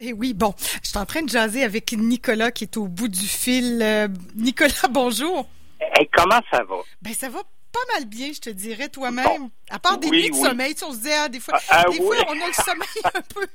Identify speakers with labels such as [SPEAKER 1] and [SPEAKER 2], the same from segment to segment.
[SPEAKER 1] Eh oui, bon, je suis en train de jaser avec Nicolas qui est au bout du fil. Euh, Nicolas, bonjour.
[SPEAKER 2] Hey, comment ça va?
[SPEAKER 1] Ben ça va pas mal bien, je te dirais, toi-même. À part des nuits de sommeil, on se dit, ah, des fois,
[SPEAKER 2] ah,
[SPEAKER 1] des fois on a le sommeil un peu.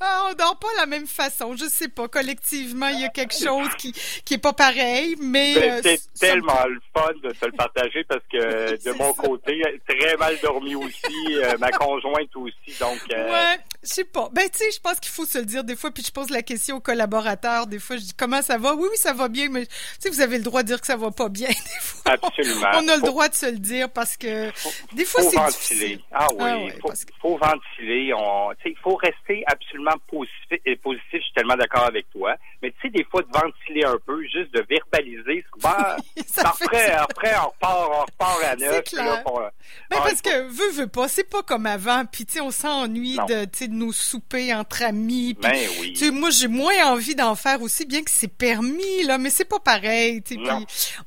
[SPEAKER 1] Ah, on dort pas de la même façon. Je sais pas. Collectivement, il y a quelque chose qui, qui est pas pareil, mais.
[SPEAKER 2] Ben, c'est tellement le fun de te le partager parce que de mon côté, très mal dormi aussi, euh, ma conjointe aussi, donc.
[SPEAKER 1] Euh, ouais, je sais pas. Ben, tu sais, je pense qu'il faut se le dire des fois, puis je pose la question aux collaborateurs. Des fois, je dis, comment ça va? Oui, oui, ça va bien, mais, tu sais, vous avez le droit de dire que ça va pas bien, des fois.
[SPEAKER 2] Absolument.
[SPEAKER 1] On a le droit de se le dire parce que, des fois, c'est difficile.
[SPEAKER 2] Ah oui, ah il faut, ventiler. il faut rester absolument positif. Et positif, je suis tellement d'accord avec toi. Mais tu sais, des fois, de ventiler un peu, juste de verbaliser, souvent, après, après, on repart, on repart à neuf.
[SPEAKER 1] Là, pour, ben, parce que, veux, veux pas, c'est pas comme avant. Puis, tu sais, on s'ennuie de, de nos soupers entre amis.
[SPEAKER 2] ben oui.
[SPEAKER 1] moi, j'ai moins envie d'en faire aussi, bien que c'est permis, là, mais c'est pas pareil. Puis,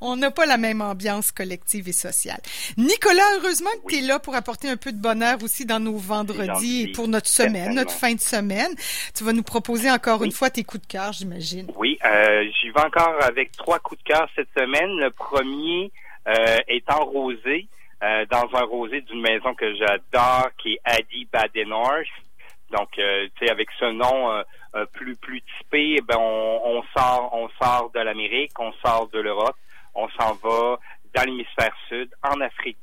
[SPEAKER 1] on n'a pas la même ambiance collective et sociale. Nicolas, heureusement que tu es là pour apporter un peu de bonheur aussi dans nos vendredis et pour notre semaine, notre fin de semaine. Tu vas nous proposer encore une fois tes coups de cœur, j'imagine.
[SPEAKER 2] Oui, euh, j'y vais encore avec trois coups de cœur cette semaine. Le premier euh, est en rosé, euh, dans un rosé d'une maison que j'adore, qui est Adi Badenhorst. Donc, euh, tu sais, avec ce nom euh, euh, plus plus typé, ben on, on sort on sort de l'Amérique, on sort de l'Europe, on s'en va dans l'hémisphère sud, en Afrique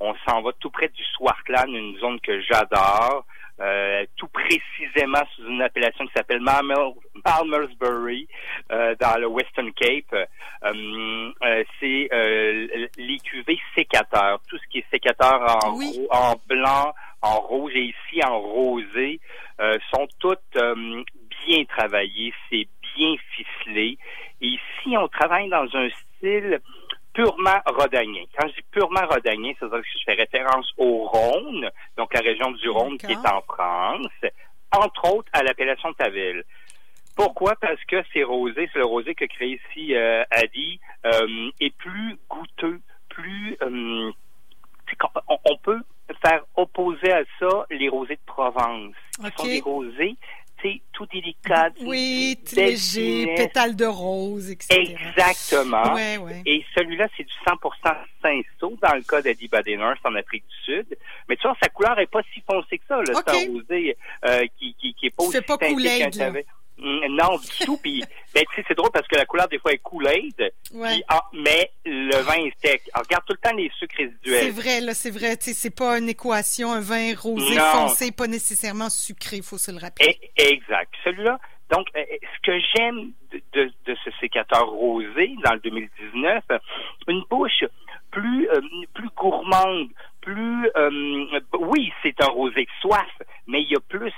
[SPEAKER 2] on s'en va tout près du Swartland, une zone que j'adore. Euh, tout précisément sous une appellation qui s'appelle Malmersbury euh, dans le Western Cape. Euh, c'est les cuvées sécateurs, tout ce qui est sécateur en, en blanc, en rouge et ici en rosé, sont toutes bien travaillées, c'est bien ficelé. Et ici, on travaille dans un style purement rhodanien. Quand je dis purement rhodanien, c'est-à-dire que je fais référence au Rhône, donc la région du Rhône qui est en France, entre autres à l'appellation de Tavel. Pourquoi? Parce que c'est rosé, c'est le rosé que crée ici euh, Adi, euh, est plus goûteux, plus... Euh, on, peut faire opposer à ça les rosés de Provence. Ce sont des rosés tout délicat.
[SPEAKER 1] Oui, léger, pétales de rose, etc.
[SPEAKER 2] Exactement. Et celui-là, c'est du 100% cinceau dans le cas d'Eddie Badenhurst en Afrique du Sud. Mais tu vois, sa couleur est pas si foncée que ça. C'est un rosé euh, qui, qui, qui est pas aussi
[SPEAKER 1] pas
[SPEAKER 2] Mm, non, du tout. Puis, ben, tu sais, c'est drôle parce que la couleur, des fois, est Kool-Aid. Ah, mais le vin est sec. regarde tout le temps les sucres résiduels.
[SPEAKER 1] C'est vrai, là, c'est vrai. Tu sais, c'est pas une équation, un vin rosé foncé, pas nécessairement sucré, il faut se le rappeler.
[SPEAKER 2] E, exact. Celui-là, donc, euh, ce que j'aime de, de, ce sécateur rosé dans le 2019, une bouche plus, euh, plus gourmande, plus euh, oui, c'est un rosé soif, mais il y a plus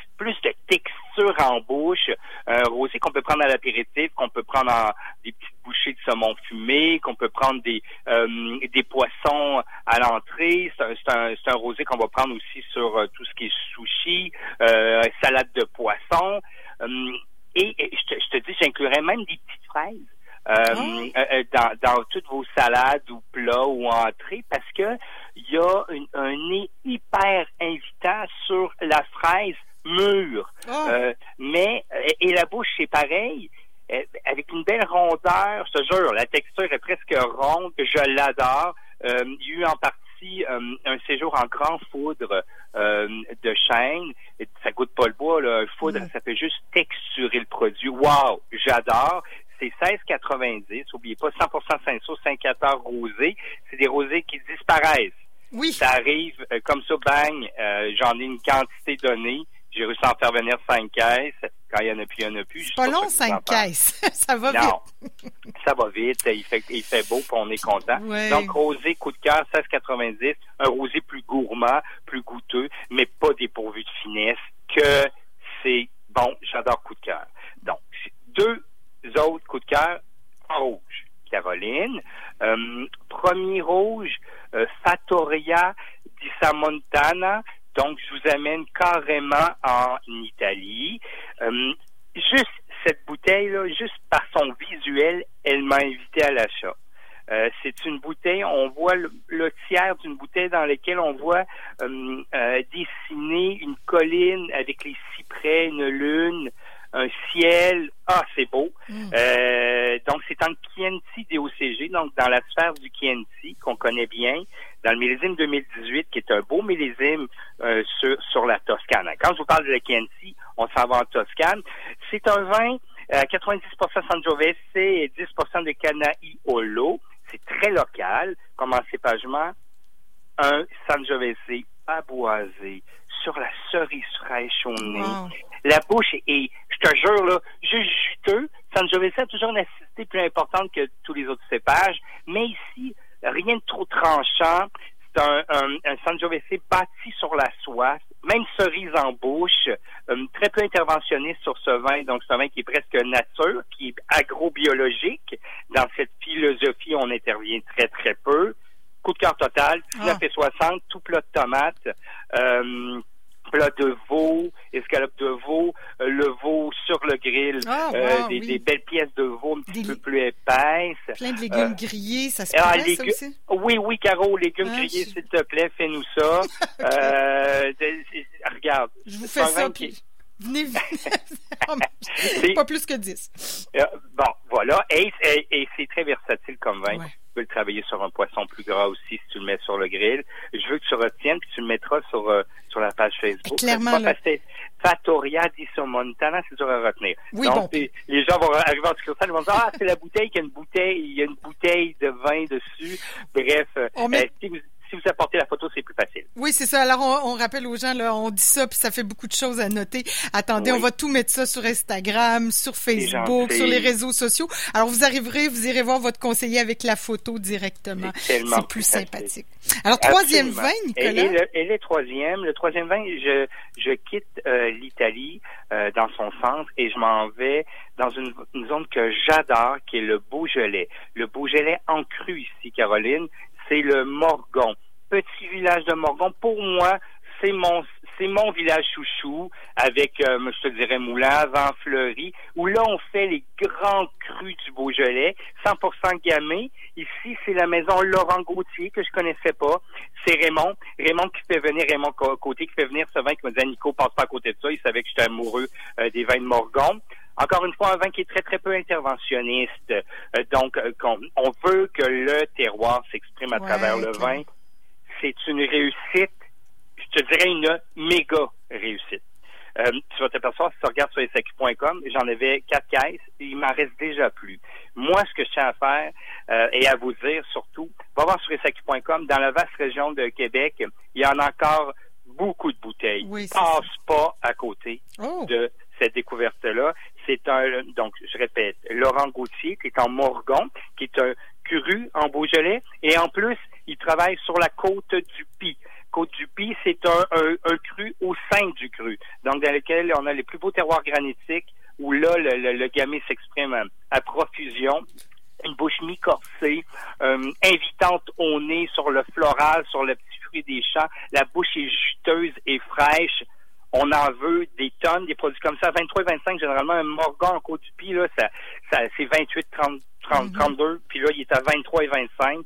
[SPEAKER 2] plus de texture en bouche. Un rosé qu'on peut prendre à l'apéritif, qu'on peut prendre en des petites bouchées de saumon fumé, qu'on peut prendre des euh, des poissons à l'entrée. C'est un, un, rosé qu'on va prendre aussi sur euh, tout ce qui est sushi, salade de poisson. et, je, te, je te dis, j'inclurais même des petites fraises. Euh, ah. euh, dans, dans toutes vos salades ou plats ou entrées parce que il y a un nez hyper invitant sur la fraise mûre. Ah. Euh, mais et la bouche c'est pareil avec une belle rondeur, je te jure, la texture est presque ronde, je l'adore. il y a eu en partie un séjour en grand foudre de chêne. Ça goûte pas le bois, là. Un foudre, ça fait juste texturer le produit. Wow, j'adore c'est 16,90. Oubliez pas 100% Cinsault, 5,14 rosés. C'est des rosés qui disparaissent.
[SPEAKER 1] Oui.
[SPEAKER 2] Ça arrive euh, comme ça, bang, euh, j'en ai une quantité donnée. J'ai réussi à en faire venir 5 caisses. Quand il y en a plus, il y en a plus.
[SPEAKER 1] C'est pas long, 5 caisses. ça va
[SPEAKER 2] non, vite. ça va vite. Il fait, il fait beau, puis on est content. Donc, rosé, coup de cœur, 16,90. Un rosé plus gourmand, plus goûteux, mais pas dépourvu de finesse, que c'est bon. J'adore coup de cœur. Donc, deux autres coups de cœur en rouge. Caroline. Euh, premier rouge, euh, Fattoria di Samontana. Donc, amène carrément en Italie. Euh, juste cette bouteille-là, juste par son visuel, elle m'a invité à l'achat. Euh, c'est une bouteille, on voit le, tiers d'une bouteille dans laquelle on voit euh, dessiner une colline avec les cyprès une lune, un ciel. Ah, c'est beau.
[SPEAKER 1] Mm.
[SPEAKER 2] Euh, donc, c'est en Chianti DOCG, donc dans la sphère du Chianti qu'on connaît bien, dans le millésime 2018, qui est un beau millésime euh, sur, sur la Toscane. Quand je vous parle de la Chianti, on s'en va en Toscane. C'est un vin à 90% Sangiovese et 10% de Canaiolo. C'est très local, comme en cépagement. Un Sangiovese aboisé sur la cerise fraîche au nez.
[SPEAKER 1] Wow.
[SPEAKER 2] La bouche est, je te jure, là, juste juteux. Sangiovese a toujours une acidité plus importante que tous les autres cépages, mais ici, rien de trop tranchant. C'est un, un, un Sangiovese bâti sur la soie, même cerise en bouche, euh, très peu interventionniste sur ce vin, donc c'est un vin qui est presque nature, qui est agrobiologique. Dans cette philosophie, on intervient très très peu. Coup de cœur total, 19 et 60, tout plat de tomates. Euh, plat de veau, escalope de veau, euh, le veau sur le grill,
[SPEAKER 1] Ah,
[SPEAKER 2] euh, des,
[SPEAKER 1] oui.
[SPEAKER 2] des belles pièces de veau un petit
[SPEAKER 1] Des
[SPEAKER 2] peu plus épaisses.
[SPEAKER 1] Plein de légumes grillés, ça se
[SPEAKER 2] ah,
[SPEAKER 1] pourrait, ça
[SPEAKER 2] légumes-
[SPEAKER 1] aussi?
[SPEAKER 2] Oui, oui, Caro, légumes
[SPEAKER 1] Ah,
[SPEAKER 2] grillés,
[SPEAKER 1] je-
[SPEAKER 2] s'il te plaît, fais-nous ça. euh, de- regarde.
[SPEAKER 1] Je vous fais
[SPEAKER 2] un
[SPEAKER 1] ça, puis venez.
[SPEAKER 2] C'est-
[SPEAKER 1] pas plus que 10.
[SPEAKER 2] Euh, bon, voilà. Et, et- et c'est très versatile comme vin.
[SPEAKER 1] Ouais.
[SPEAKER 2] Tu peux le travailler sur un poisson plus gras aussi si tu le mets sur le grill. Je veux que tu retiennes puis tu le mettras sur euh, sur la page Facebook.
[SPEAKER 1] Clairement.
[SPEAKER 2] Fattoria di Somontana, c'est dur à retenir.
[SPEAKER 1] Oui,
[SPEAKER 2] Donc,
[SPEAKER 1] bon.
[SPEAKER 2] les gens vont arriver en succursale, ils vont dire ah c'est la bouteille qui a une bouteille, il y a une bouteille de vin dessus. Bref, euh,
[SPEAKER 1] met-
[SPEAKER 2] euh, si vous si vous apportez la photo, c'est plus facile.
[SPEAKER 1] Oui, c'est ça. Alors, on, on rappelle aux gens, là, on dit ça, puis ça fait beaucoup de choses à noter. Attendez,
[SPEAKER 2] Oui.
[SPEAKER 1] on va tout mettre ça sur Instagram, sur Facebook, sur les réseaux sociaux. Alors, vous arriverez, vous irez voir votre conseiller avec la photo directement.
[SPEAKER 2] C'est
[SPEAKER 1] plus sympathique. Alors, troisième
[SPEAKER 2] Absolument.
[SPEAKER 1] vin,
[SPEAKER 2] Et,
[SPEAKER 1] Nicolas?
[SPEAKER 2] et le, et troisième, le troisième vin, je, je quitte euh, l'Italie euh, dans son centre et je m'en vais dans une, une zone que j'adore, qui est le Beaujolais. Le Beaujolais en cru ici, Caroline, c'est le Morgon. Petit village de Morgon. Pour moi, c'est mon c'est mon village chouchou avec, euh, je te dirais, Moulin, Vent Fleuri, où là, on fait les grands crus du Beaujolais, 100% gamay. Ici, c'est la maison Laurent Gauthier, que je connaissais pas. C'est Raymond. Raymond qui fait venir, Raymond Côté qui fait venir ce vin, qui me disait, Nico, passe pas à côté de ça. Il savait que j'étais amoureux euh, des vins de Morgon. Encore une fois, un vin qui est très, très peu interventionniste. Euh, donc, euh, qu'on- on veut que le terroir s'exprime à
[SPEAKER 1] Ouais,
[SPEAKER 2] travers le vin. C'est une réussite je te dirais une méga réussite. Euh, tu vas t'apercevoir, si tu regardes sur SAQ.com, j'en avais quatre caisses et il m'en reste déjà plus. Moi, ce que je tiens à faire euh, et à vous dire surtout, va voir sur SAQ.com, dans la vaste région de Québec, il y en a encore beaucoup de bouteilles.
[SPEAKER 1] Oui,
[SPEAKER 2] Passe pas à côté
[SPEAKER 1] Oh,
[SPEAKER 2] de découverte-là. C'est un, donc, je répète, Laurent Gauthier, qui est en Morgon, qui est un cru en Beaujolais, et en plus, il travaille sur la côte du Py. Côte du Py, c'est un, un, cru au sein du cru, donc dans lequel on a les plus beaux terroirs granitiques, où là, le, le, le gamay s'exprime à, à profusion une bouche mi-corsée, euh, invitante au nez sur le floral, sur le petit fruit des champs. La bouche est juteuse et fraîche. On en veut des tonnes, des produits comme ça. 23 et 25, généralement, un morgan en côte du Py, là, ça, ça, c'est 28, 30, 30,
[SPEAKER 1] Mhm.
[SPEAKER 2] 32. Puis là, il est à 23 et 25.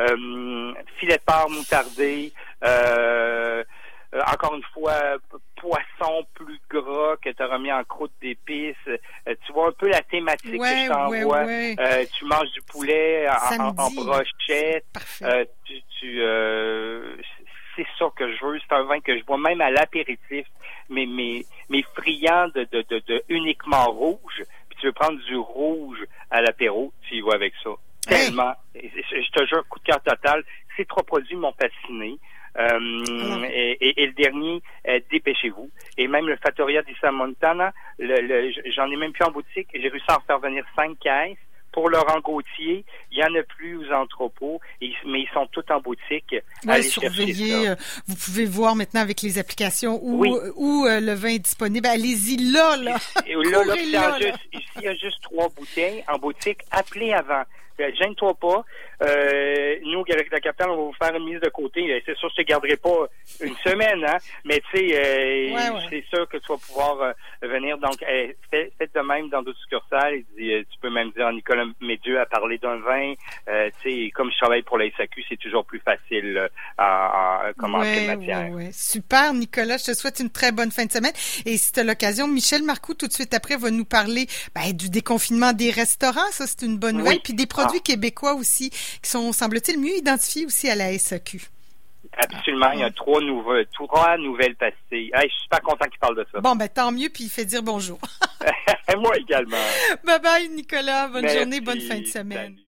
[SPEAKER 2] Euh, filet de porc moutardé. Euh, euh, encore une fois, poisson plus gras que tu as remis en croûte d'épices. Euh, tu vois un peu la thématique que je t'envoie.
[SPEAKER 1] ouais, ouais.
[SPEAKER 2] Euh, tu manges du poulet en, brochette. Euh, tu, tu, ça que je veux. C'est un vin que je bois même à l'apéritif, mais mais mais friand de, de, de, de uniquement rouge. Puis tu veux prendre du rouge à l'apéro, tu y vas avec ça.
[SPEAKER 1] Hey.
[SPEAKER 2] Tellement. Je te jure, coup de cœur total. Ces trois produits m'ont fasciné. Euh,
[SPEAKER 1] Alors.
[SPEAKER 2] et, et- et le dernier, euh, dépêchez-vous. Et même le Fattoria di Samontana, le, le- j'en ai même plus en boutique. J'ai réussi à en faire venir cinq caisses. Pour Laurent Gauthier, il y en a plus aux entrepôts, mais ils sont tous en boutique.
[SPEAKER 1] Surveillez. euh, Vous pouvez voir maintenant avec les applications où,
[SPEAKER 2] Oui.
[SPEAKER 1] où euh, le vin est disponible. Allez-y là, là.
[SPEAKER 2] Et là, là, s'il y a juste trois bouteilles en boutique, appelez avant. Gêne-toi pas. Euh, nous, de la capitale, on va vous faire une mise de côté. C'est sûr, je te garderai pas une semaine, hein, mais tu sais, c'est sûr que tu vas pouvoir venir. Donc, faites de même dans d'autres succursales. tu peux même dire Nicolas Médieu à parler d'un vin. tu sais, comme je travaille pour la SAQ, c'est toujours plus facile à, à commencer matière.
[SPEAKER 1] Super, Nicolas. Je te souhaite une très bonne fin de semaine. Et si tu as l'occasion, Michel Marcoux, tout de suite après, va nous parler ben, du déconfinement des restaurants. Ça, c'est une bonne nouvelle. Puis des produits ah. québécois aussi, qui sont, semble-t-il, mieux identifiés aussi à la SAQ.
[SPEAKER 2] Absolument. Il y a trois, nouveaux, trois nouvelles pastilles. je suis super content qu'il parle de ça.
[SPEAKER 1] Bon, ben tant mieux, puis il fait dire bonjour.
[SPEAKER 2] Moi également.
[SPEAKER 1] Bye bye, Nicolas. Bonne journée, bonne fin de semaine.